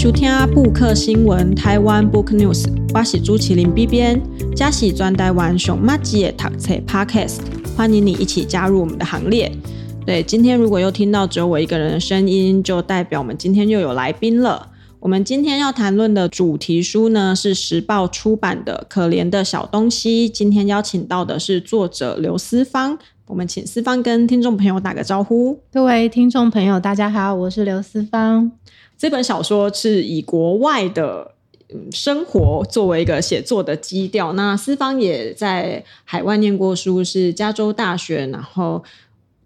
收听布克新闻台湾 Book News，我是朱麒麟 B 编，加喜专台湾熊麻吉的读册 Podcast，欢迎你一起加入我们的行列。对，今天如果又听到只有我一个人的声音，就代表我们今天又有来宾了。我们今天要谈论的主题书呢，是时报出版的《可怜的小东西》。今天邀请到的是作者刘思芳，我们请思芳跟听众朋友打个招呼。各位听众朋友，大家好，我是刘思芳。这本小说是以国外的生活作为一个写作的基调。那思方也在海外念过书，是加州大学，然后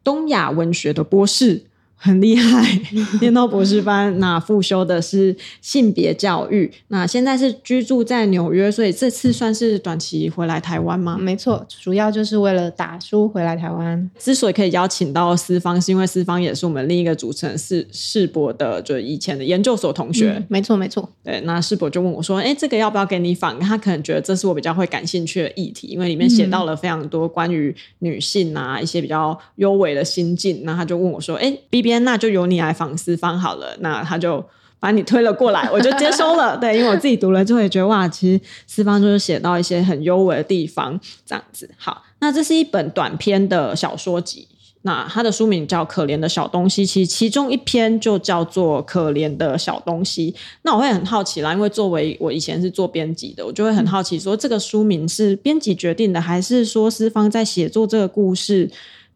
东亚文学的博士。很厉害，念到博士班，那复修的是性别教育。那现在是居住在纽约，所以这次算是短期回来台湾吗？没错，主要就是为了打书回来台湾。之所以可以邀请到思方，是因为思方也是我们另一个主持人是世博的，就以前的研究所同学。嗯、没错，没错。对，那世博就问我说：“哎，这个要不要给你访？”他可能觉得这是我比较会感兴趣的议题，因为里面写到了非常多关于女性啊一些比较优美的心境。那他就问我说：“哎，B 编。”那就由你来访私方好了，那他就把你推了过来，我就接收了。对，因为我自己读了之后也觉得哇，其实私方就是写到一些很优美的地方，这样子。好，那这是一本短篇的小说集，那它的书名叫《可怜的小东西》，其实其中一篇就叫做《可怜的小东西》。那我会很好奇啦，因为作为我以前是做编辑的，我就会很好奇说，这个书名是编辑决定的，还是说思方在写作这个故事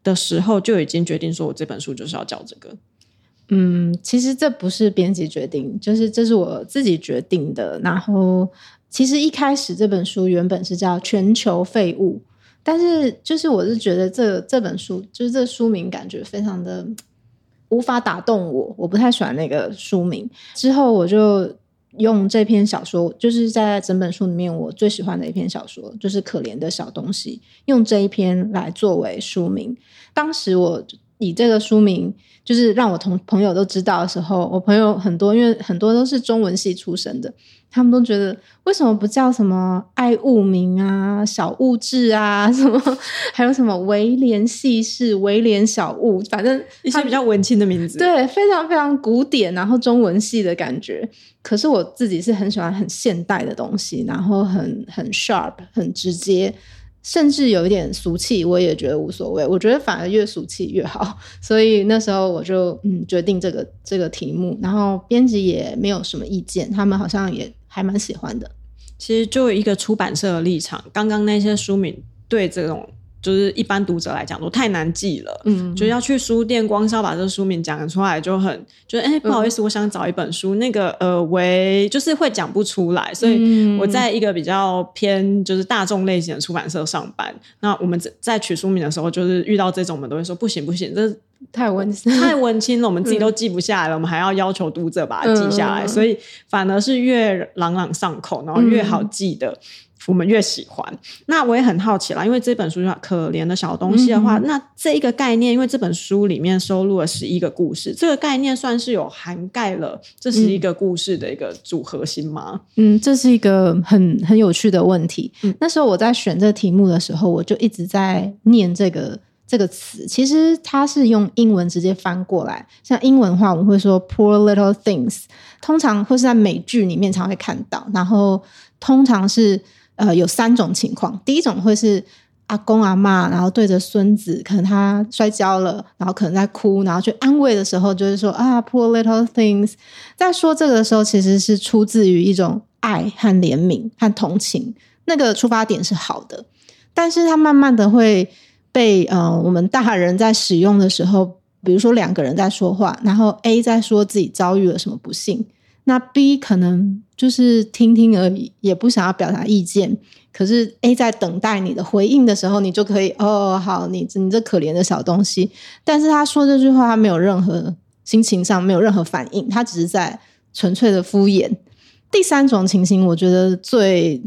的时候就已经决定说，我这本书就是要叫这个。嗯，其实这不是编辑决定，就是这是我自己决定的。然后，其实一开始这本书原本是叫《全球废物》，但是就是我是觉得这这本书就是这书名感觉非常的无法打动我，我不太喜欢那个书名。之后我就用这篇小说，就是在整本书里面我最喜欢的一篇小说，就是《可怜的小东西》，用这一篇来作为书名。当时我。以这个书名，就是让我同朋友都知道的时候，我朋友很多，因为很多都是中文系出身的，他们都觉得为什么不叫什么爱物名啊、小物质啊，什么还有什么威廉系氏、威廉小物，反正 一些比较文青的名字，对，非常非常古典，然后中文系的感觉。可是我自己是很喜欢很现代的东西，然后很很 sharp，很直接。甚至有一点俗气，我也觉得无所谓。我觉得反而越俗气越好，所以那时候我就嗯决定这个这个题目，然后编辑也没有什么意见，他们好像也还蛮喜欢的。其实就一个出版社的立场，刚刚那些书名对这种。就是一般读者来讲都太难记了，嗯，就要去书店，光是要把这个书名讲出来就很，就哎、欸、不好意思，我想找一本书，那个呃为就是会讲不出来，所以我在一个比较偏就是大众类型的出版社上班，那我们在取书名的时候，就是遇到这种，我们都会说不行不行，这太文太文青了，我们自己都记不下来了，我们还要要求读者把它记下来，所以反而是越朗朗上口，然后越好记的。我们越喜欢，那我也很好奇啦，因为这本书叫《可怜的小东西》的话，嗯、那这一个概念，因为这本书里面收录了十一个故事，这个概念算是有涵盖了这十一个故事的一个主核心吗？嗯，这是一个很很有趣的问题。嗯、那时候我在选这个题目的时候，我就一直在念这个这个词，其实它是用英文直接翻过来，像英文的话，我们会说 “poor little things”，通常会是在美剧里面常会看到，然后通常是。呃，有三种情况。第一种会是阿公阿嬷，然后对着孙子，可能他摔跤了，然后可能在哭，然后去安慰的时候，就是说啊，poor little things。在说这个的时候，其实是出自于一种爱和怜悯和同情，那个出发点是好的。但是它慢慢的会被呃我们大人在使用的时候，比如说两个人在说话，然后 A 在说自己遭遇了什么不幸。那 B 可能就是听听而已，也不想要表达意见。可是 A 在等待你的回应的时候，你就可以哦，好，你你这可怜的小东西。但是他说这句话，他没有任何心情上没有任何反应，他只是在纯粹的敷衍。第三种情形，我觉得最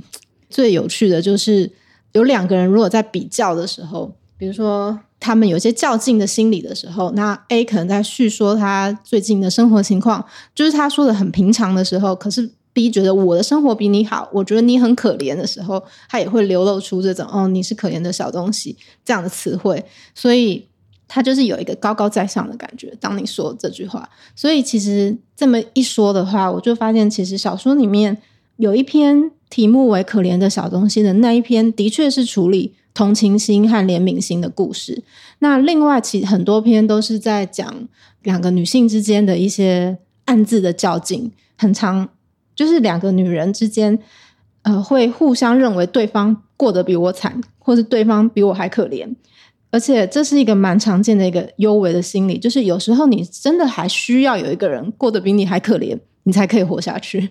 最有趣的就是有两个人如果在比较的时候，比如说。他们有些较劲的心理的时候，那 A 可能在叙说他最近的生活情况，就是他说的很平常的时候，可是 B 觉得我的生活比你好，我觉得你很可怜的时候，他也会流露出这种“哦，你是可怜的小东西”这样的词汇。所以他就是有一个高高在上的感觉。当你说这句话，所以其实这么一说的话，我就发现其实小说里面有一篇题目为“可怜的小东西”的那一篇，的确是处理同情心和怜悯心的故事。那另外，其实很多篇都是在讲两个女性之间的一些暗自的较劲，很常就是两个女人之间，呃，会互相认为对方过得比我惨，或是对方比我还可怜。而且这是一个蛮常见的一个幽微的心理，就是有时候你真的还需要有一个人过得比你还可怜，你才可以活下去。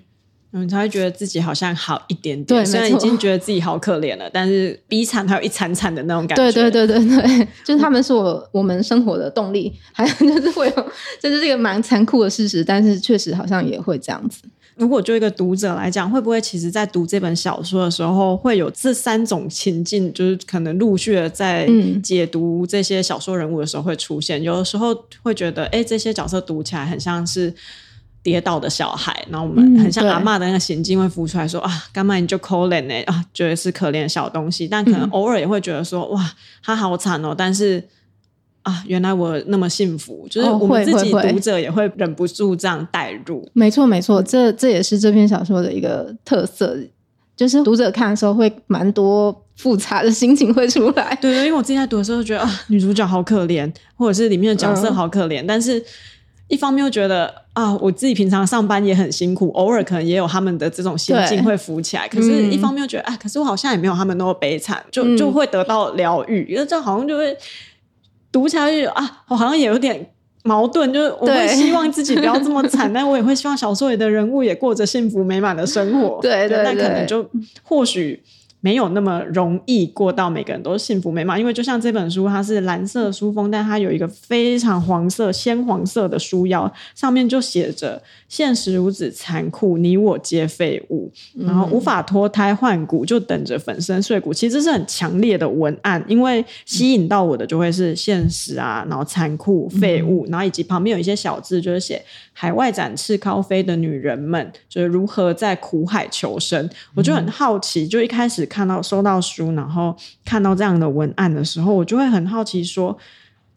嗯，你才会觉得自己好像好一点点。对，虽然已经觉得自己好可怜了，但是比惨还有一惨惨的那种感觉。对对对对对，就是他们是我我们生活的动力，还有 就是会有，这是一个蛮残酷的事实，但是确实好像也会这样子。如果就一个读者来讲，会不会其实，在读这本小说的时候，会有这三种情境，就是可能陆续的在解读这些小说人物的时候会出现？嗯、有的时候会觉得，哎，这些角色读起来很像是跌倒的小孩，然后我们很像阿嬷的那个行径会浮出来说、嗯、啊，干嘛你就可怜呢？啊，觉得是可怜的小东西，但可能偶尔也会觉得说，哇，他好惨哦，但是。啊，原来我那么幸福，就是我们自己读者也会忍不住这样代入。哦、没错，没错，这这也是这篇小说的一个特色，就是读者看的时候会蛮多复杂的心情会出来。对对，因为我自己在读的时候觉得啊，女主角好可怜，或者是里面的角色好可怜，嗯、但是一方面又觉得啊，我自己平常上班也很辛苦，偶尔可能也有他们的这种心境会浮起来。可是，一方面又觉得啊，可是我好像也没有他们那么悲惨，就就会得到疗愈，因为这好像就会。读起来就啊，我好像也有点矛盾，就是我会希望自己不要这么惨，但我也会希望小说里的人物也过着幸福美满的生活。对对对，但可能就或许。没有那么容易过到每个人都幸福美满，因为就像这本书，它是蓝色书封，但它有一个非常黄色、鲜黄色的书腰，上面就写着“现实如此残酷，你我皆废物”，然后无法脱胎换骨，就等着粉身碎骨。其实是很强烈的文案，因为吸引到我的就会是现实啊，然后残酷、废物，然后以及旁边有一些小字，就是写。海外展翅高飞的女人们，就是如何在苦海求生。我就很好奇，就一开始看到收到书，然后看到这样的文案的时候，我就会很好奇说：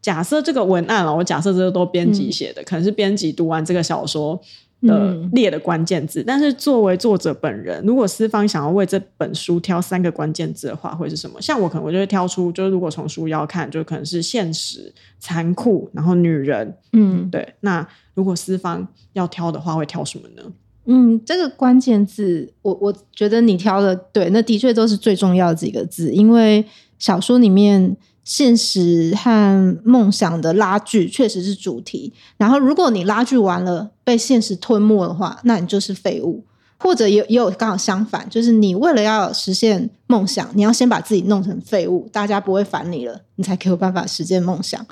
假设这个文案啊，我假设这个都编辑写的，嗯、可能是编辑读完这个小说的列的关键字。嗯、但是作为作者本人，如果私方想要为这本书挑三个关键字的话，会是什么？像我可能我就会挑出，就是如果从书腰看，就可能是现实、残酷，然后女人。嗯，对，那。如果私方要挑的话，会挑什么呢？嗯，这个关键字，我我觉得你挑的对，那的确都是最重要的几个字。因为小说里面现实和梦想的拉锯确实是主题。然后，如果你拉锯完了被现实吞没的话，那你就是废物。或者也也有刚好相反，就是你为了要实现梦想，你要先把自己弄成废物，大家不会烦你了，你才可以有办法实现梦想。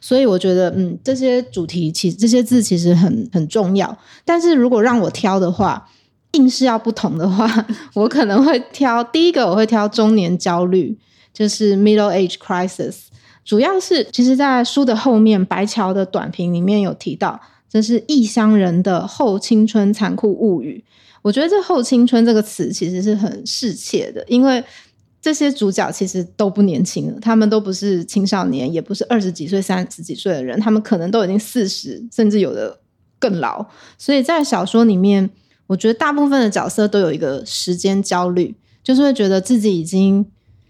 所以我觉得，嗯，这些主题其实这些字其实很很重要。但是如果让我挑的话，硬是要不同的话，我可能会挑第一个，我会挑中年焦虑，就是 middle age crisis。主要是其实，在书的后面，白桥的短评里面有提到，这是异乡人的后青春残酷物语。我觉得这后青春这个词其实是很适切的，因为。这些主角其实都不年轻了，他们都不是青少年，也不是二十几岁、三十几岁的人，他们可能都已经四十，甚至有的更老。所以在小说里面，我觉得大部分的角色都有一个时间焦虑，就是会觉得自己已经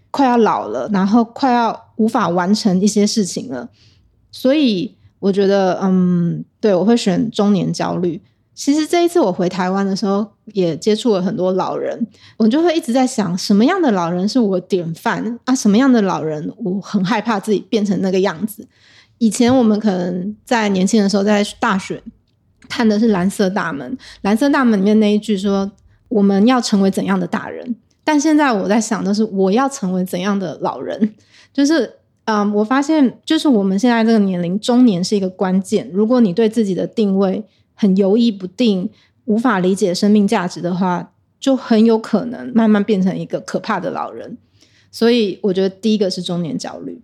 快要老了，然后快要无法完成一些事情了。所以我觉得，嗯，对，我会选中年焦虑。其实这一次我回台湾的时候，也接触了很多老人，我就会一直在想，什么样的老人是我典范啊？什么样的老人我很害怕自己变成那个样子？以前我们可能在年轻的时候，在大学看的是《蓝色大门》，《蓝色大门》里面那一句说：“我们要成为怎样的大人？”但现在我在想的是，我要成为怎样的老人？就是，嗯，我发现，就是我们现在这个年龄，中年是一个关键。如果你对自己的定位，很犹豫不定，无法理解生命价值的话，就很有可能慢慢变成一个可怕的老人。所以，我觉得第一个是中年焦虑。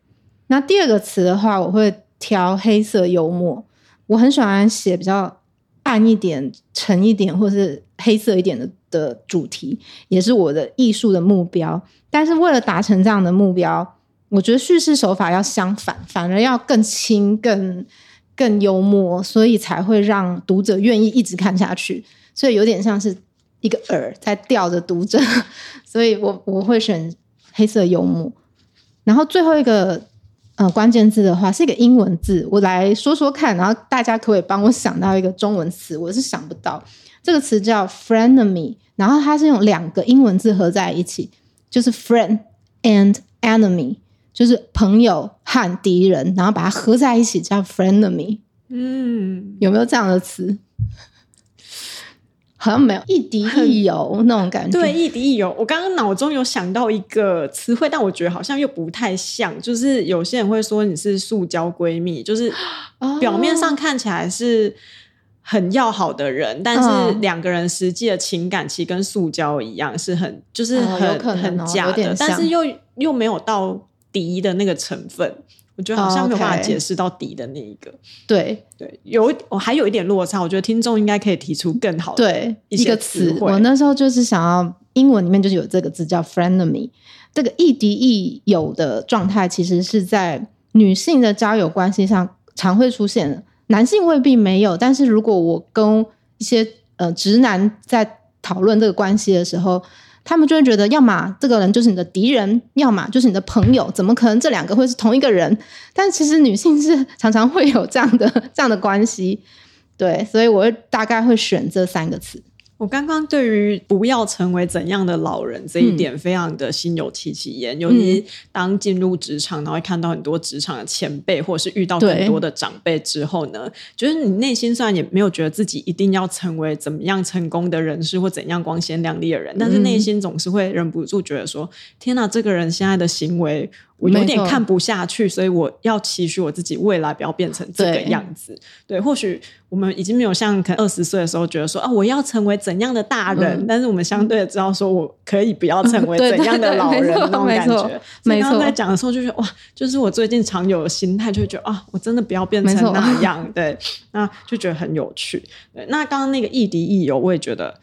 那第二个词的话，我会挑黑色幽默。我很喜欢写比较暗一点、沉一点，或是黑色一点的的主题，也是我的艺术的目标。但是，为了达成这样的目标，我觉得叙事手法要相反，反而要更轻、更更幽默，所以才会让读者愿意一直看下去。所以有点像是一个饵在吊着读者，所以我我会选黑色幽默。然后最后一个呃关键字的话是一个英文字，我来说说看，然后大家可以帮我想到一个中文词？我是想不到，这个词叫 frenemy，然后它是用两个英文字合在一起，就是 friend and enemy。就是朋友和敌人，然后把它合在一起叫 frenemy。嗯，有没有这样的词？好像没有，亦敌亦友那种感觉。对，亦敌亦友。我刚刚脑中有想到一个词汇，但我觉得好像又不太像。就是有些人会说你是塑胶闺蜜，就是表面上看起来是很要好的人，哦、但是两个人实际的情感其实跟塑胶一样，是很就是很、很假的，但是又又没有到。敌的那个成分，我觉得好像没有办法解释到底的那一个。对对，有我还有一点落差，我觉得听众应该可以提出更好的对一个词。我那时候就是想要英文里面就是有这个字叫 frenemy，这个亦敌亦友的状态，其实是在女性的交友关系上常会出现，男性未必没有。但是如果我跟一些呃直男在讨论这个关系的时候，他们就会觉得，要么这个人就是你的敌人，要么就是你的朋友，怎么可能这两个会是同一个人？但其实女性是常常会有这样的这样的关系，对，所以我会大概会选这三个词。我刚刚对于不要成为怎样的老人这一点非常的心有戚戚焉，嗯、尤其当进入职场，然后会看到很多职场的前辈，或者是遇到很多的长辈之后呢，觉得你内心虽然也没有觉得自己一定要成为怎么样成功的人士或怎样光鲜亮丽的人，但是内心总是会忍不住觉得说：“天哪，这个人现在的行为。”我有点看不下去，所以我要期许我自己未来不要变成这个样子。对，对，或许我们已经没有像可能二十岁的时候觉得说啊，我要成为怎样的大人，嗯、但是我们相对的知道说，我可以不要成为 怎样的老人那种感觉。没错，刚刚在讲的时候就觉得哇，就是我最近常有的心态，就会觉得啊，我真的不要变成那样。对，那就觉得很有趣。对，那刚刚那个亦敌亦友，我也觉得。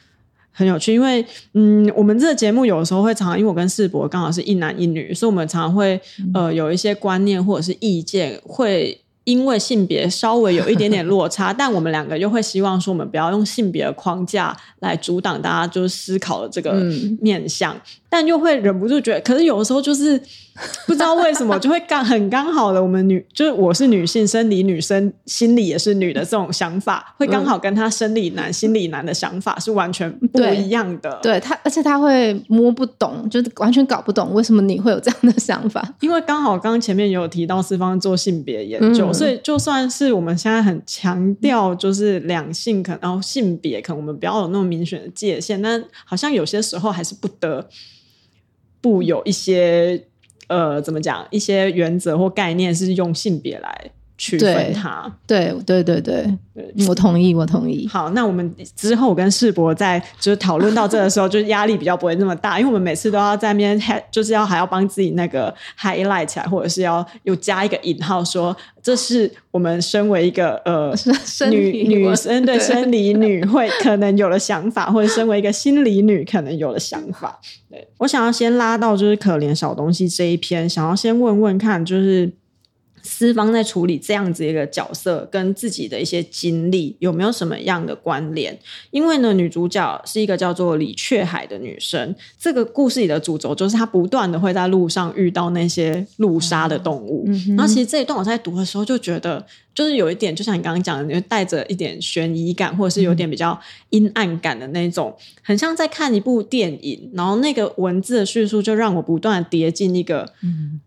很有趣，因为嗯，我们这个节目有的时候会常常，因为我跟世博刚好是一男一女，所以我们常常会呃有一些观念或者是意见，会因为性别稍微有一点点落差，但我们两个又会希望说，我们不要用性别的框架来阻挡大家就是思考的这个面向。嗯但又会忍不住觉得，可是有的时候就是 不知道为什么就会刚很刚好的，我们女就是我是女性，生理女生心理也是女的这种想法，会刚好跟她生理男、心理男的想法是完全不一样的。对，对他，而且他会摸不懂，就是完全搞不懂为什么你会有这样的想法。因为刚好刚刚前面有提到四方做性别研究，嗯、所以就算是我们现在很强调就是两性可能，然后性别可能我们不要有那么明显的界限，但好像有些时候还是不得。不有一些呃，怎么讲？一些原则或概念是用性别来区分它。对对对对对，我同意，我同意。好，那我们之后我跟世博在就是讨论到这的时候，就是压力比较不会那么大，因为我们每次都要在那边，就是要还要帮自己那个 highlight 起来，或者是要有加一个引号说。这是我们身为一个呃 女女生 对生理女会可能有的想法，或者身为一个心理女可能有的想法。对，我想要先拉到就是可怜小东西这一篇，想要先问问看，就是。思芳在处理这样子一个角色，跟自己的一些经历有没有什么样的关联？因为呢，女主角是一个叫做李雀海的女生。这个故事里的主轴就是她不断的会在路上遇到那些路杀的动物。然后其实这一段我在读的时候就觉得，就是有一点，就像你刚刚讲的，就带着一点悬疑感，或者是有点比较阴暗感的那种，很像在看一部电影。然后那个文字的叙述就让我不断的跌进一个。嗯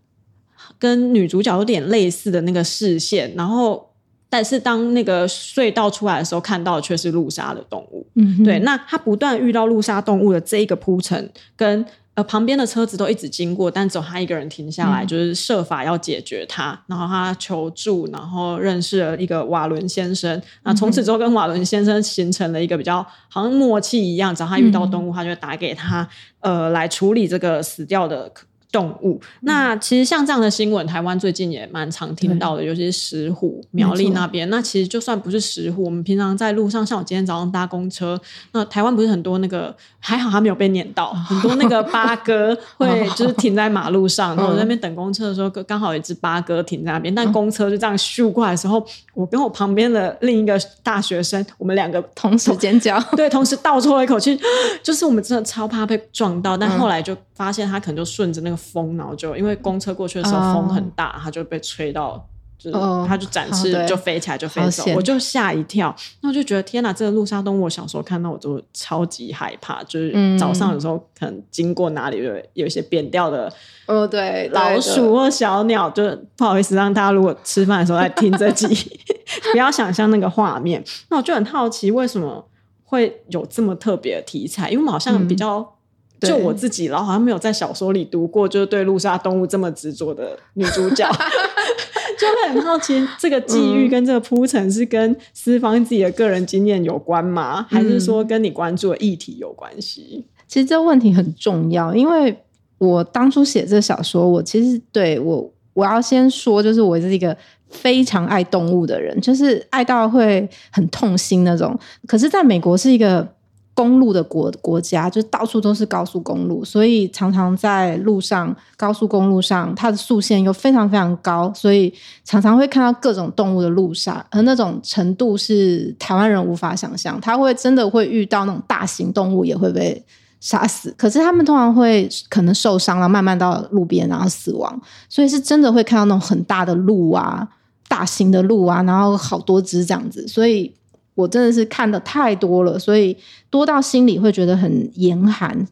跟女主角有点类似的那个视线，然后，但是当那个隧道出来的时候，看到的却是路杀的动物。嗯，对。那他不断遇到路杀动物的这一个铺陈，跟呃旁边的车子都一直经过，但只有他一个人停下来，嗯、就是设法要解决他。然后他求助，然后认识了一个瓦伦先生。那从此之后，跟瓦伦先生形成了一个比较好像默契一样，只要他遇到动物，他就打给他，呃，来处理这个死掉的。动物。那其实像这样的新闻，台湾最近也蛮常听到的，尤其是石虎苗栗那边。那其实就算不是石虎，我们平常在路上，像我今天早上搭公车，那台湾不是很多那个，还好他没有被撵到，很多那个八哥 会就是停在马路上，然后我在那边等公车的时候，刚好有一只八哥停在那边，但公车就这样咻过来的时候，我跟我旁边的另一个大学生，我们两个同时尖叫，对，同时倒抽了一口气，就是我们真的超怕被撞到，但后来就发现他可能就顺着那个风，然后就因为公车过去的时候风很大，它就被吹到。就是，他就展翅就飞起来就飞走，我就吓一跳，那我就觉得天哪，这个陆杀动物，我小时候看到我都超级害怕，就是早上有时候可能经过哪里有有一些扁掉的，哦对，老鼠或小鸟，就不好意思让大家如果吃饭的时候在听这集，不要想象那个画面。那我就很好奇，为什么会有这么特别的题材？因为我们好像比较。就我自己，然后好像没有在小说里读过，就是对路杀动物这么执着的女主角，就会很好奇，这个际遇跟这个铺陈是跟私方自己的个人经验有关吗？还是说跟你关注的议题有关系？其实这个问题很重要，因为我当初写这个小说，我其实对我我要先说，就是我是一个非常爱动物的人，就是爱到会很痛心那种。可是在美国是一个。公路的国国家，就到处都是高速公路，所以常常在路上，高速公路上，它的速限又非常非常高，所以常常会看到各种动物的路杀，而那种程度是台湾人无法想象。他会真的会遇到那种大型动物也会被杀死，可是他们通常会可能受伤了，慢慢到路边然后死亡，所以是真的会看到那种很大的鹿啊，大型的鹿啊，然后好多只这样子，所以。我真的是看的太多了，所以多到心里会觉得很严寒。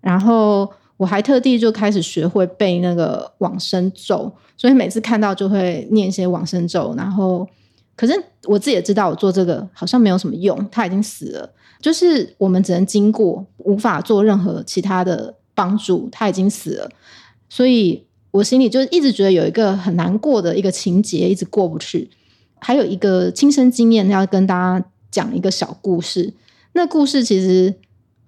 然后我还特地就开始学会背那个往生咒，所以每次看到就会念一些往生咒。然后，可是我自己也知道，我做这个好像没有什么用，他已经死了。就是我们只能经过，无法做任何其他的帮助，他已经死了。所以我心里就一直觉得有一个很难过的一个情节，一直过不去。还有一个亲身经验要跟大家讲一个小故事。那故事其实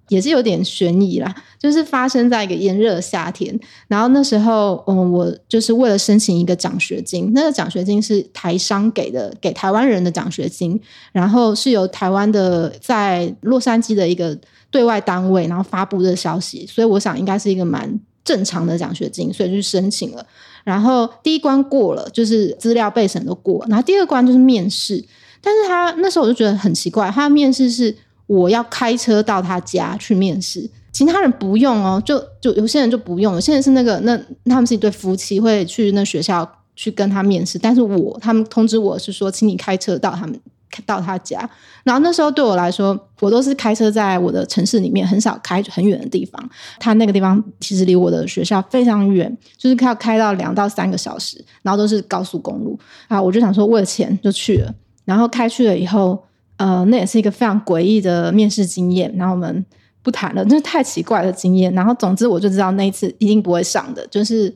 也是有点悬疑啦，就是发生在一个炎热的夏天。然后那时候，嗯，我就是为了申请一个奖学金，那个奖学金是台商给的，给台湾人的奖学金。然后是由台湾的在洛杉矶的一个对外单位，然后发布的消息。所以我想应该是一个蛮正常的奖学金，所以就申请了。然后第一关过了，就是资料备审都过。然后第二关就是面试，但是他那时候我就觉得很奇怪，他的面试是我要开车到他家去面试，其他人不用哦，就就有些人就不用，有些人是那个那他们是一对夫妻会去那学校去跟他面试，但是我他们通知我是说，请你开车到他们。到他家，然后那时候对我来说，我都是开车在我的城市里面，很少开很远的地方。他那个地方其实离我的学校非常远，就是要开到两到三个小时，然后都是高速公路啊。我就想说，为了钱就去了。然后开去了以后，呃，那也是一个非常诡异的面试经验。然后我们不谈了，就是太奇怪的经验。然后总之我就知道那一次一定不会上的，就是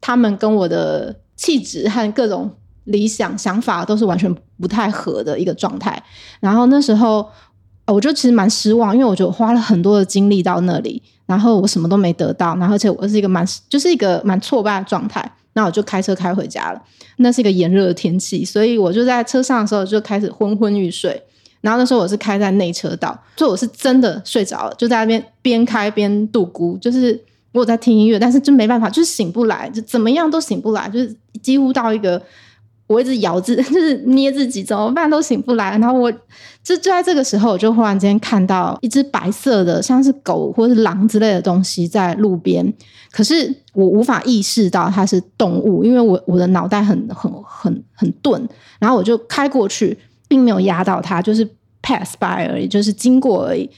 他们跟我的气质和各种。理想想法都是完全不太合的一个状态，然后那时候我就其实蛮失望，因为我就花了很多的精力到那里，然后我什么都没得到，然后而且我是一个蛮就是一个蛮挫败的状态，那我就开车开回家了。那是一个炎热的天气，所以我就在车上的时候就开始昏昏欲睡，然后那时候我是开在内车道，所以我是真的睡着了，就在那边边开边度孤，就是我有在听音乐，但是就没办法，就是醒不来，就怎么样都醒不来，就是几乎到一个。我一直咬自，就是捏自己，怎么办都醒不来。然后我就就在这个时候，我就忽然间看到一只白色的，像是狗或是狼之类的东西在路边。可是我无法意识到它是动物，因为我我的脑袋很很很很钝。然后我就开过去，并没有压到它，就是 pass by 而已，就是经过而已。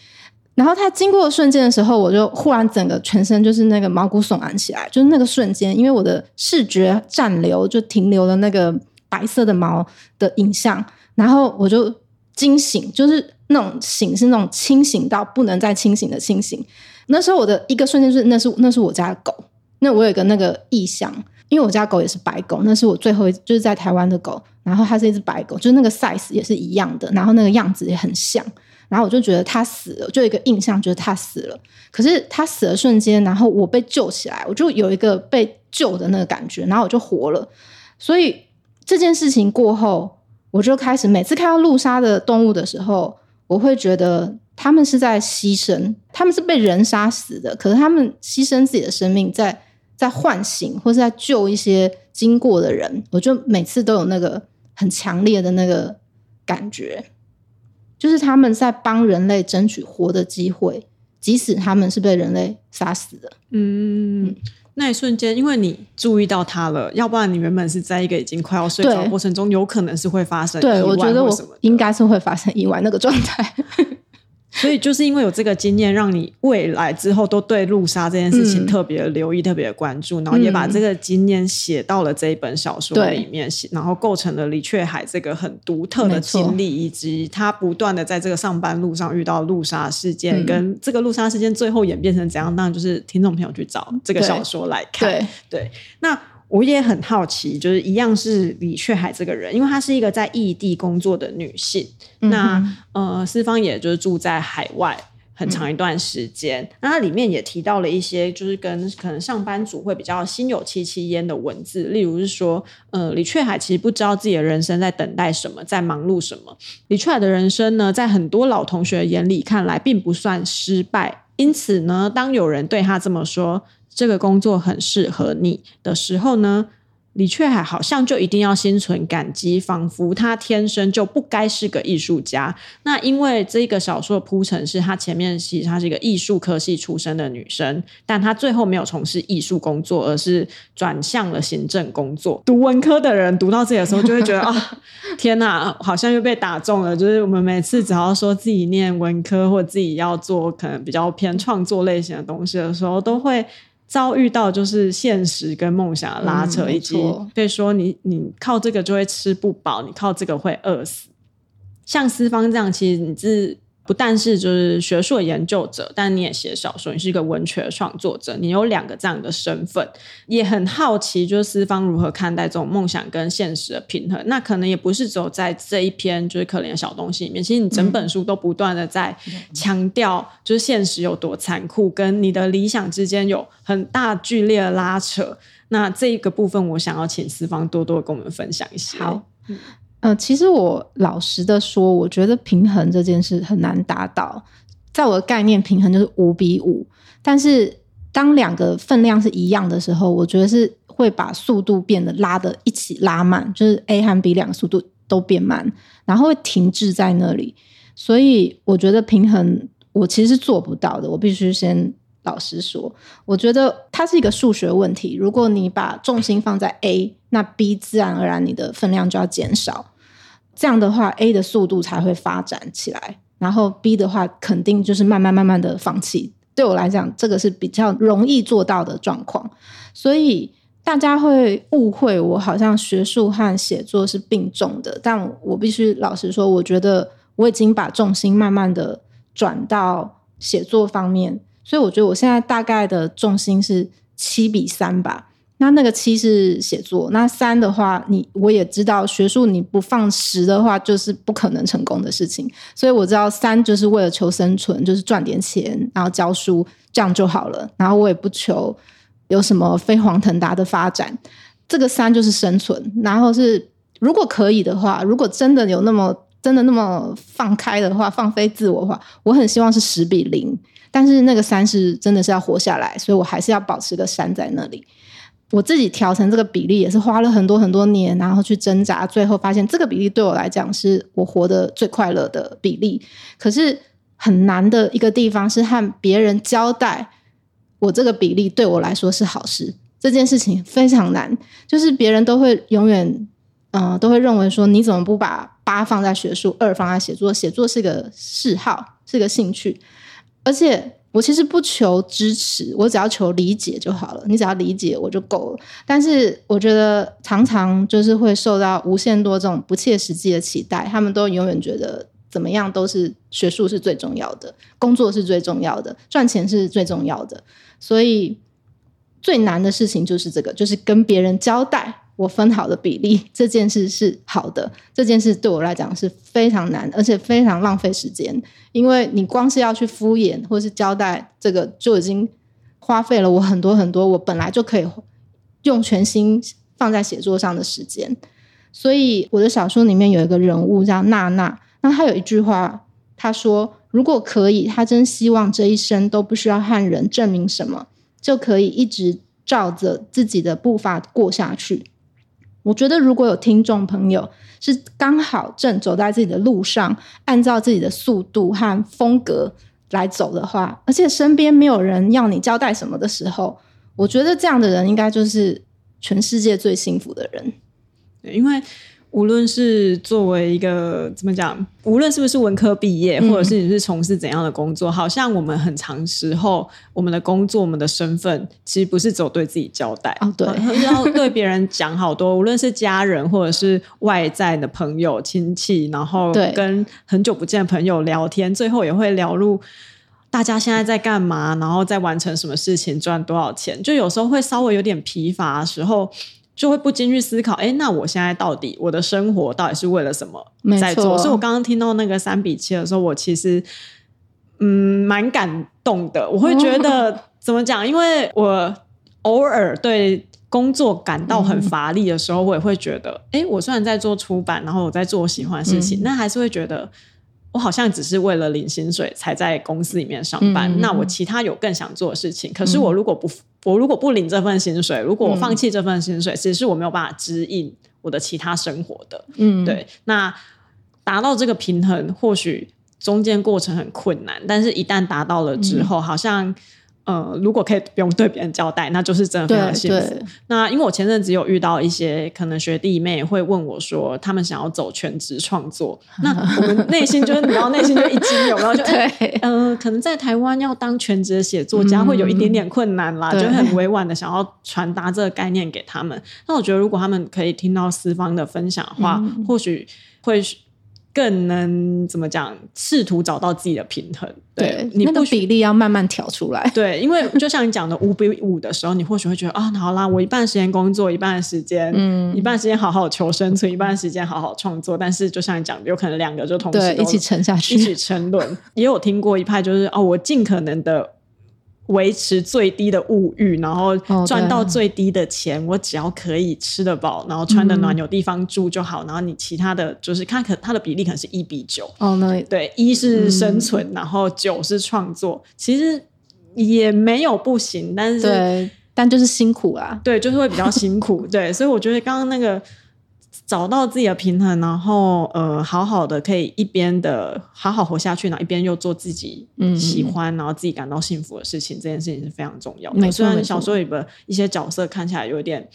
然后它经过的瞬间的时候，我就忽然整个全身就是那个毛骨悚然起来，就是那个瞬间，因为我的视觉暂留就停留了那个。白色的毛的影像，然后我就惊醒，就是那种醒是那种清醒到不能再清醒的清醒。那时候我的一个瞬间是那是那是我家的狗，那我有一个那个意象，因为我家狗也是白狗，那是我最后一就是在台湾的狗，然后它是一只白狗，就是那个 size 也是一样的，然后那个样子也很像。然后我就觉得他死了，就有一个印象，觉得他死了。可是他死的瞬间，然后我被救起来，我就有一个被救的那个感觉，然后我就活了。所以这件事情过后，我就开始每次看到路杀的动物的时候，我会觉得他们是在牺牲，他们是被人杀死的，可是他们牺牲自己的生命在，在在唤醒或是在救一些经过的人。我就每次都有那个很强烈的那个感觉。就是他们在帮人类争取活的机会，即使他们是被人类杀死的。嗯，那一瞬间，因为你注意到他了，要不然你原本是在一个已经快要睡着的过程中，有可能是会发生意外。对，我觉得我应该是会发生意外那个状态。所以就是因为有这个经验，让你未来之后都对路杀这件事情特别留意、嗯、特别关注，然后也把这个经验写到了这一本小说里面，嗯、然后构成了李阙海这个很独特的经历，以及他不断的在这个上班路上遇到路杀事件，嗯、跟这个路杀事件最后演变成怎样，当然就是听众朋友去找这个小说来看。对，对，那。我也很好奇，就是一样是李阙海这个人，因为她是一个在异地工作的女性。嗯、那呃，思芳也就是住在海外很长一段时间。嗯、那它里面也提到了一些，就是跟可能上班族会比较心有戚戚焉的文字，例如是说，呃，李阙海其实不知道自己的人生在等待什么，在忙碌什么。李阙海的人生呢，在很多老同学眼里看来，并不算失败。因此呢，当有人对他这么说，这个工作很适合你的时候呢，李雀海好像就一定要心存感激，仿佛他天生就不该是个艺术家。那因为这个小说的铺陈是他前面其实她是一个艺术科系出身的女生，但她最后没有从事艺术工作，而是转向了行政工作。读文科的人读到这里的时候，就会觉得啊、哦，天哪，好像又被打中了。就是我们每次只要说自己念文科，或自己要做可能比较偏创作类型的东西的时候，都会。遭遇到就是现实跟梦想的拉扯，嗯、以及被说你你靠这个就会吃不饱，你靠这个会饿死。像思方这样，其实你是不但是就是学术研究者，但你也写小说，你是一个文学创作者，你有两个这样的身份，也很好奇，就是思方如何看待这种梦想跟现实的平衡。那可能也不是只有在这一篇就是可怜的小东西里面，其实你整本书都不断的在强调，就是现实有多残酷，跟你的理想之间有很大剧烈的拉扯。那这一个部分，我想要请思方多多跟我们分享一下。好。呃，其实我老实的说，我觉得平衡这件事很难达到。在我的概念，平衡就是五比五。但是当两个分量是一样的时候，我觉得是会把速度变得拉的一起拉慢，就是 A 和 B 两个速度都变慢，然后会停滞在那里。所以我觉得平衡，我其实是做不到的。我必须先。老实说，我觉得它是一个数学问题。如果你把重心放在 A，那 B 自然而然你的分量就要减少。这样的话，A 的速度才会发展起来，然后 B 的话肯定就是慢慢慢慢的放弃。对我来讲，这个是比较容易做到的状况。所以大家会误会我好像学术和写作是并重的，但我必须老实说，我觉得我已经把重心慢慢的转到写作方面。所以我觉得我现在大概的重心是七比三吧。那那个七是写作，那三的话，你我也知道学术你不放十的话，就是不可能成功的事情。所以我知道三就是为了求生存，就是赚点钱，然后教书这样就好了。然后我也不求有什么飞黄腾达的发展。这个三就是生存。然后是如果可以的话，如果真的有那么真的那么放开的话，放飞自我的话，我很希望是十比零。但是那个三是真的是要活下来，所以我还是要保持个三在那里。我自己调成这个比例也是花了很多很多年，然后去挣扎，最后发现这个比例对我来讲是我活得最快乐的比例。可是很难的一个地方是和别人交代，我这个比例对我来说是好事，这件事情非常难。就是别人都会永远，嗯、都会认为说，你怎么不把八放在学术，二放在写作？写作是个嗜好，是个兴趣。而且我其实不求支持，我只要求理解就好了。你只要理解我就够了。但是我觉得常常就是会受到无限多这种不切实际的期待，他们都永远觉得怎么样都是学术是最重要的，工作是最重要的，赚钱是最重要的。所以最难的事情就是这个，就是跟别人交代我分好的比例，这件事是好的。这件事对我来讲是非常难，而且非常浪费时间，因为你光是要去敷衍或是交代这个，就已经花费了我很多很多我本来就可以用全心放在写作上的时间。所以我的小说里面有一个人物叫娜娜，那她有一句话，她说：“如果可以，她真希望这一生都不需要和人证明什么，就可以一直照着自己的步伐过下去。”我觉得如果有听众朋友是刚好正走在自己的路上，按照自己的速度和风格来走的话，而且身边没有人要你交代什么的时候，我觉得这样的人应该就是全世界最幸福的人。因为。无论是作为一个怎么讲，无论是不是文科毕业，或者是你是从事怎样的工作，嗯、好像我们很长时候，我们的工作、我们的身份，其实不是只有对自己交代，哦，对，要对别人讲好多，无论是家人或者是外在的朋友、亲戚，然后跟很久不见的朋友聊天，最后也会聊入大家现在在干嘛，然后在完成什么事情，赚多少钱，就有时候会稍微有点疲乏的时候。就会不禁去思考，哎，那我现在到底我的生活到底是为了什么在做？所以我刚刚听到那个三比七的时候，我其实嗯蛮感动的。我会觉得、哦、怎么讲？因为我偶尔对工作感到很乏力的时候，嗯、我也会觉得，哎，我虽然在做出版，然后我在做我喜欢的事情，那、嗯、还是会觉得。我好像只是为了领薪水才在公司里面上班。嗯、那我其他有更想做的事情。可是我如果不，我如果不领这份薪水，如果我放弃这份薪水，其实是我没有办法指引我的其他生活的。嗯，对。那达到这个平衡，或许中间过程很困难，但是一旦达到了之后，嗯、好像。呃，如果可以不用对别人交代，那就是真的非常幸福。那因为我前阵子有遇到一些可能学弟妹会问我说，他们想要走全职创作，那我们内心就是，你知道内心就一惊，有没有？就 对，呃，可能在台湾要当全职的写作家会有一点点困难啦，嗯、就很委婉的想要传达这个概念给他们。那我觉得，如果他们可以听到四方的分享的话，嗯、或许会。更能怎么讲？试图找到自己的平衡。对，对你个比例要慢慢调出来。对，因为就像你讲的五比五的时候，你或许会觉得啊，好啦，我一半时间工作，一半的时间，嗯，一半时间好好求生存，一半时间好好创作。但是就像你讲的，有可能两个就同时一起沉下去，一起沉沦。也有听过一派，就是哦，我尽可能的。维持最低的物欲，然后赚到最低的钱，哦、我只要可以吃得饱，然后穿得暖，有地方住就好。嗯、然后你其他的就是看可它的比例可能是一比九。哦，那对，一是生存，嗯、然后九是创作，其实也没有不行，但是对，但就是辛苦啊，对，就是会比较辛苦。对，所以我觉得刚刚那个。找到自己的平衡，然后呃，好好的可以一边的好好活下去，然后一边又做自己喜欢，嗯、然后自己感到幸福的事情，这件事情是非常重要的。虽然小说里的一些角色看起来有点。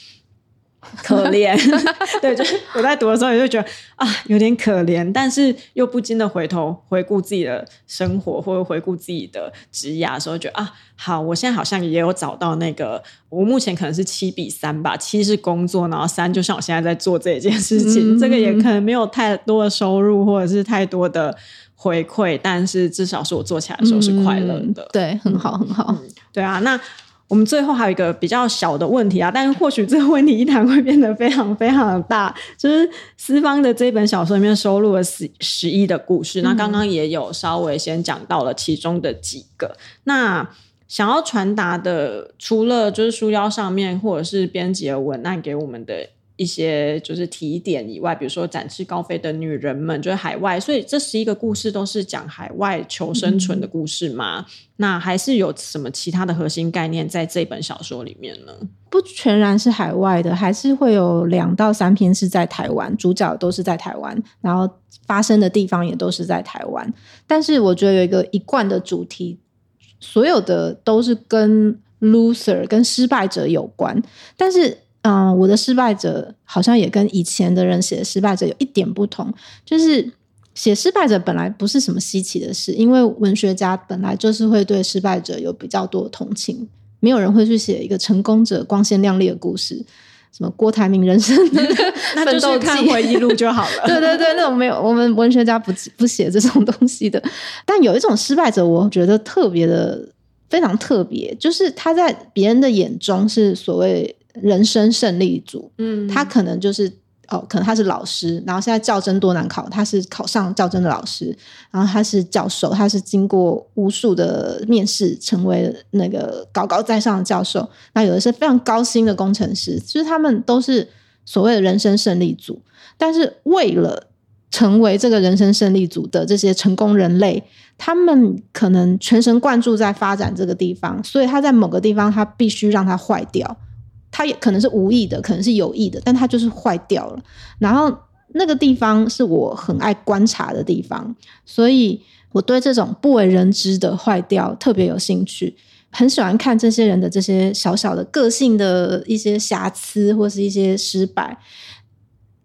可怜，对，就是我在读的时候也就觉得啊，有点可怜，但是又不禁的回头回顾自己的生活，或者回顾自己的职业的时候，觉得啊，好，我现在好像也有找到那个，我目前可能是七比三吧，七是工作，然后三就像我现在在做这一件事情，嗯、这个也可能没有太多的收入或者是太多的回馈，但是至少是我做起来的时候是快乐的，嗯、对，很好，很好，嗯、对啊，那。我们最后还有一个比较小的问题啊，但是或许这个问题一谈会变得非常非常的大，就是私方的这本小说里面收录了十十一的故事，那刚刚也有稍微先讲到了其中的几个，那想要传达的，除了就是书腰上面或者是编辑的文案给我们的。一些就是提点以外，比如说展翅高飞的女人们，就是海外，所以这十一个故事都是讲海外求生存的故事吗？嗯、那还是有什么其他的核心概念在这本小说里面呢？不全然是海外的，还是会有两到三篇是在台湾，主角都是在台湾，然后发生的地方也都是在台湾。但是我觉得有一个一贯的主题，所有的都是跟 loser 跟失败者有关，但是。嗯，我的失败者好像也跟以前的人写的失败者有一点不同，就是写失败者本来不是什么稀奇的事，因为文学家本来就是会对失败者有比较多的同情，没有人会去写一个成功者光鲜亮丽的故事，什么郭台铭人生的 奋斗 记，看回忆录就好了。对对对，那种没有，我们文学家不不写这种东西的。但有一种失败者，我觉得特别的非常特别，就是他在别人的眼中是所谓。人生胜利组，嗯，他可能就是哦，可能他是老师，然后现在教真多难考，他是考上教真的老师，然后他是教授，他是经过无数的面试成为那个高高在上的教授。那有的是非常高薪的工程师，其实他们都是所谓的人生胜利组，但是为了成为这个人生胜利组的这些成功人类，他们可能全神贯注在发展这个地方，所以他在某个地方他必须让它坏掉。他也可能是无意的，可能是有意的，但他就是坏掉了。然后那个地方是我很爱观察的地方，所以我对这种不为人知的坏掉特别有兴趣，很喜欢看这些人的这些小小的个性的一些瑕疵或是一些失败。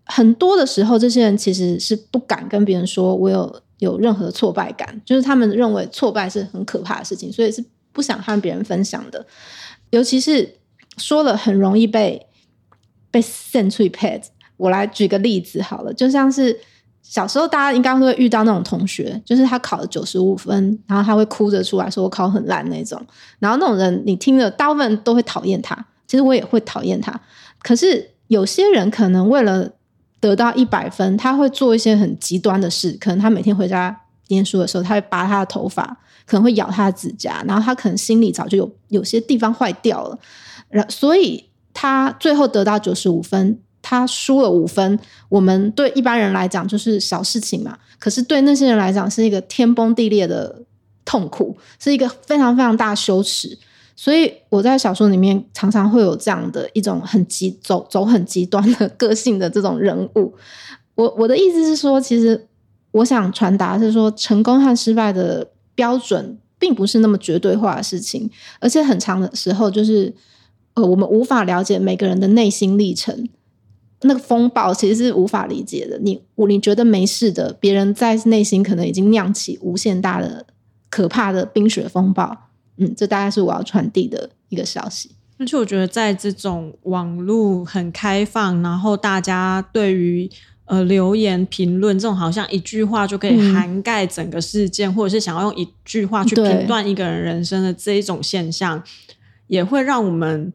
很多的时候，这些人其实是不敢跟别人说我有有任何挫败感，就是他们认为挫败是很可怕的事情，所以是不想和别人分享的。尤其是说了很容易被被扇脆 pad。我来举个例子好了，就像是小时候大家应该会遇到那种同学，就是他考了九十五分，然后他会哭着出来说我考很烂那种，然后那种人你听了大部分都会讨厌他，其实我也会讨厌他。可是有些人可能为了得到一百分，他会做一些很极端的事。可能他每天回家念书的时候，他会拔他的头发，可能会咬他的指甲，然后他可能心里早就有有些地方坏掉了。所以他最后得到九十五分，他输了五分。我们对一般人来讲就是小事情嘛，可是对那些人来讲是一个天崩地裂的痛苦，是一个非常非常大羞耻。所以我在小说里面常常会有这样的一种很极走走很极端的个性的这种人物。我我的意思是说，其实我想传达是说，成功和失败的标准并不是那么绝对化的事情，而且很长的时候就是呃，我们无法了解每个人的内心历程。那个风暴其实是无法理解的。你我你觉得没事的，别人在内心可能已经酿起无限大的可怕的冰雪风暴。嗯，这大概是我要传递的一个消息。而且我觉得，在这种网络很开放，然后大家对于呃留言评论这种，好像一句话就可以涵盖整个事件，嗯、或者是想要用一句话去评断一个人人生的这一种现象，也会让我们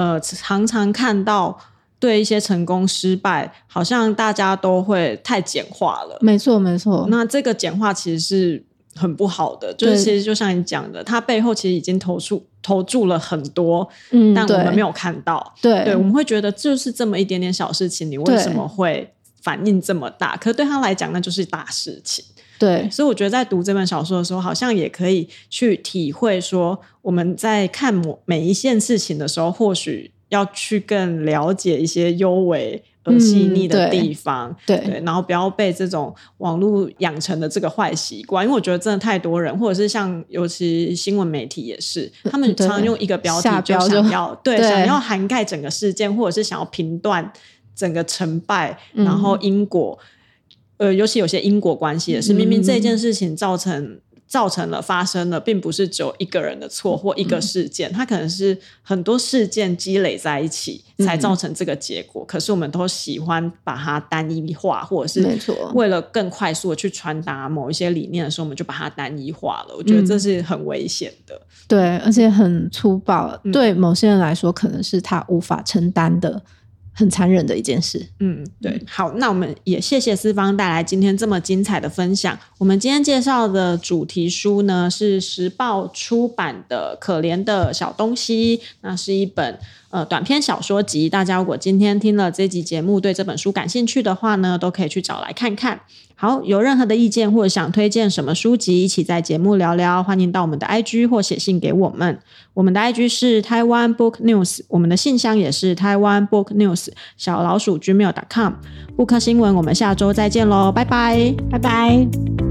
呃常常看到对一些成功失败，好像大家都会太简化了。没错，没错。那这个简化其实是。很不好的，就是其实就像你讲的，他背后其实已经投注投注了很多，嗯，但我们没有看到，对，对，我们会觉得就是这么一点点小事情，你为什么会反应这么大？可对他来讲，那就是大事情，对，所以我觉得在读这本小说的时候，好像也可以去体会说，我们在看某每一件事情的时候，或许要去更了解一些幽微。细腻的地方，嗯、对，然后不要被这种网络养成的这个坏习惯，因为我觉得真的太多人，或者是像尤其新闻媒体也是，他们常常用一个标题就想要 对，对想要涵盖整个事件，或者是想要评断整个成败，嗯、然后因果，呃，尤其有些因果关系也是，明明这件事情造成。造成了发生了，并不是只有一个人的错或一个事件，嗯、它可能是很多事件积累在一起才造成这个结果。嗯、可是我们都喜欢把它单一化，或者是为了更快速的去传达某一些理念的时候，我们就把它单一化了。我觉得这是很危险的，嗯、对，而且很粗暴。嗯、对某些人来说，可能是他无法承担的。很残忍的一件事，嗯，对，好，那我们也谢谢思芳带来今天这么精彩的分享。我们今天介绍的主题书呢，是时报出版的《可怜的小东西》，那是一本呃短篇小说集。大家如果今天听了这集节目，对这本书感兴趣的话呢，都可以去找来看看。好，有任何的意见或者想推荐什么书籍，一起在节目聊聊，欢迎到我们的 IG 或写信给我们。我们的 IG 是台湾 Book News，我们的信箱也是台湾 Book News 小老鼠 gmail.com。布克新闻，我们下周再见喽，拜拜，拜拜。